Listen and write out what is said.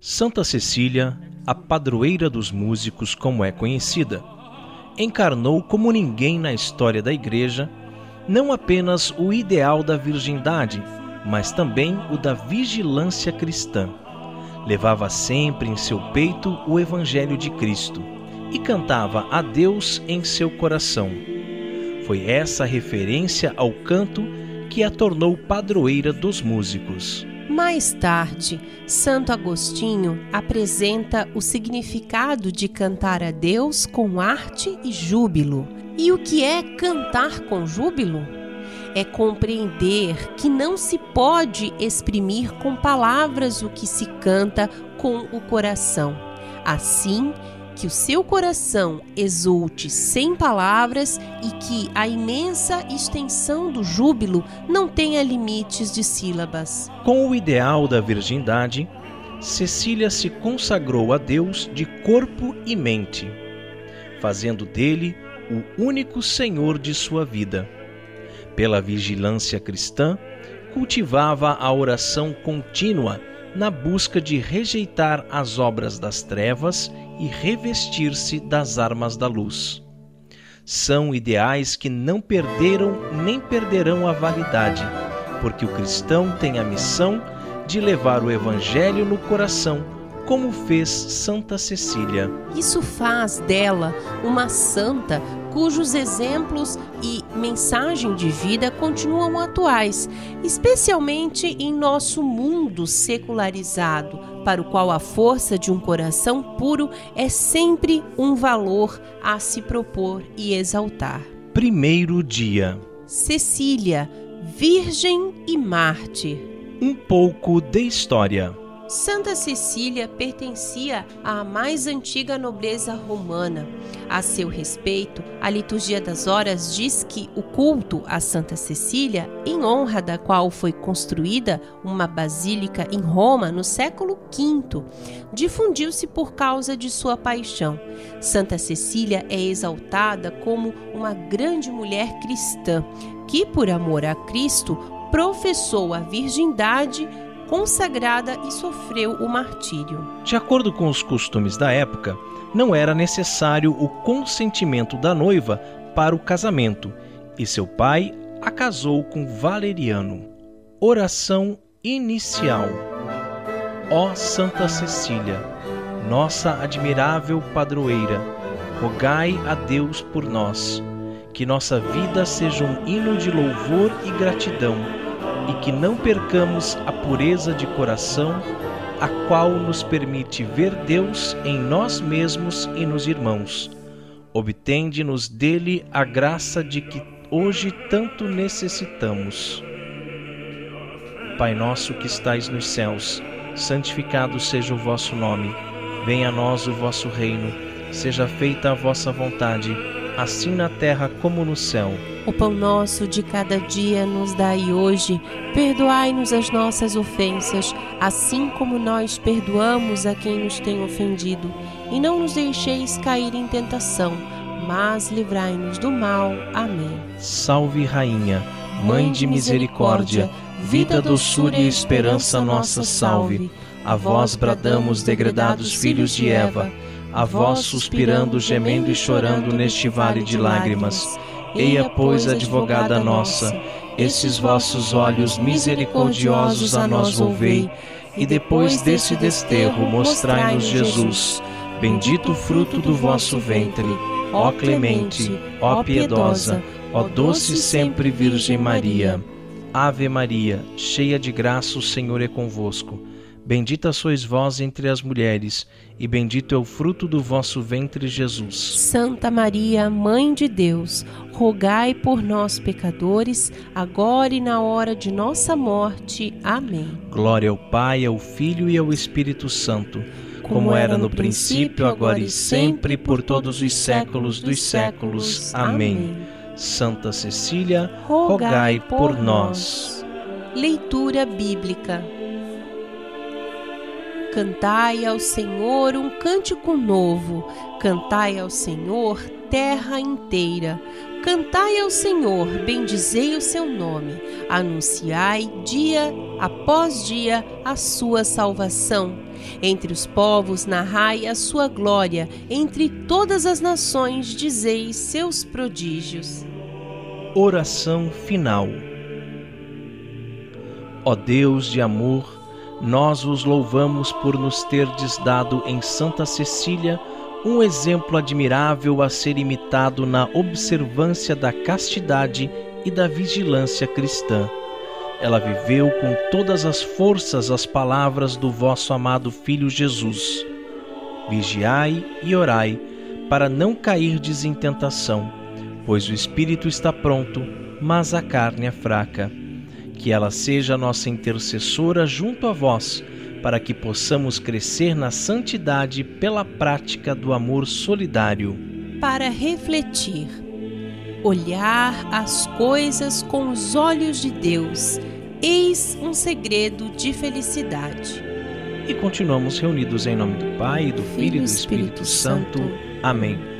Santa Cecília, a padroeira dos músicos, como é conhecida, encarnou como ninguém na história da Igreja não apenas o ideal da virgindade, mas também o da vigilância cristã. Levava sempre em seu peito o Evangelho de Cristo e cantava a Deus em seu coração. Foi essa referência ao canto que a tornou padroeira dos músicos. Mais tarde, Santo Agostinho apresenta o significado de cantar a Deus com arte e júbilo. E o que é cantar com júbilo? É compreender que não se pode exprimir com palavras o que se canta com o coração. Assim, que o seu coração exulte sem palavras e que a imensa extensão do júbilo não tenha limites de sílabas. Com o ideal da virgindade, Cecília se consagrou a Deus de corpo e mente, fazendo dele o único Senhor de sua vida. Pela vigilância cristã, cultivava a oração contínua na busca de rejeitar as obras das trevas e revestir-se das armas da luz. São ideais que não perderam nem perderão a validade, porque o cristão tem a missão de levar o Evangelho no coração, como fez Santa Cecília. Isso faz dela uma santa cujos exemplos e mensagem de vida continuam atuais, especialmente em nosso mundo secularizado, para o qual a força de um coração puro é sempre um valor a se propor e exaltar. Primeiro dia. Cecília, Virgem e Mártir. Um pouco de história. Santa Cecília pertencia à mais antiga nobreza romana. A seu respeito, a liturgia das horas diz que o culto a Santa Cecília, em honra da qual foi construída uma basílica em Roma no século V, difundiu-se por causa de sua paixão. Santa Cecília é exaltada como uma grande mulher cristã que, por amor a Cristo, professou a virgindade consagrada e sofreu o martírio. De acordo com os costumes da época, não era necessário o consentimento da noiva para o casamento, e seu pai a casou com Valeriano. Oração inicial. Ó Santa Cecília, nossa admirável padroeira, rogai a Deus por nós, que nossa vida seja um hino de louvor e gratidão e que não percamos a pureza de coração, a qual nos permite ver Deus em nós mesmos e nos irmãos. Obtende-nos dele a graça de que hoje tanto necessitamos. Pai nosso que estais nos céus, santificado seja o vosso nome. Venha a nós o vosso reino. Seja feita a vossa vontade, assim na terra como no céu. O pão nosso de cada dia nos dai hoje. Perdoai-nos as nossas ofensas, assim como nós perdoamos a quem nos tem ofendido. E não nos deixeis cair em tentação, mas livrai-nos do mal. Amém. Salve, Rainha, Mãe de misericórdia, vida, doçura e esperança nossa, salve. A vós bradamos, degredados filhos de Eva, a vós suspirando, gemendo e chorando neste vale de lágrimas. Eia, pois, advogada nossa, esses vossos olhos misericordiosos a nós volvei, e depois desse desterro mostrai-nos Jesus, bendito o fruto do vosso ventre. Ó clemente, ó piedosa, ó doce sempre Virgem Maria. Ave Maria, cheia de graça, o Senhor é convosco. Bendita sois vós entre as mulheres, e bendito é o fruto do vosso ventre, Jesus. Santa Maria, Mãe de Deus, rogai por nós, pecadores, agora e na hora de nossa morte. Amém. Glória ao Pai, ao Filho e ao Espírito Santo, como, como era no princípio, agora e sempre, por todos os séculos dos séculos. Amém. Santa Cecília, rogai por nós. Leitura Bíblica. Cantai ao Senhor um cântico novo, cantai ao Senhor terra inteira. Cantai ao Senhor, bendizei o seu nome, anunciai dia após dia, a sua salvação. Entre os povos, narrai a sua glória, entre todas as nações, dizeis seus prodígios. Oração final. Ó Deus de amor, nós os louvamos por nos terdes dado em Santa Cecília um exemplo admirável a ser imitado na observância da castidade e da vigilância cristã. Ela viveu com todas as forças as palavras do vosso amado Filho Jesus. Vigiai e orai, para não cairdes em tentação, pois o espírito está pronto, mas a carne é fraca. Que ela seja nossa intercessora junto a vós para que possamos crescer na santidade pela prática do amor solidário. Para refletir, olhar as coisas com os olhos de Deus, eis um segredo de felicidade. E continuamos reunidos em nome do Pai, do Filho e do Espírito, Espírito Santo. Santo. Amém.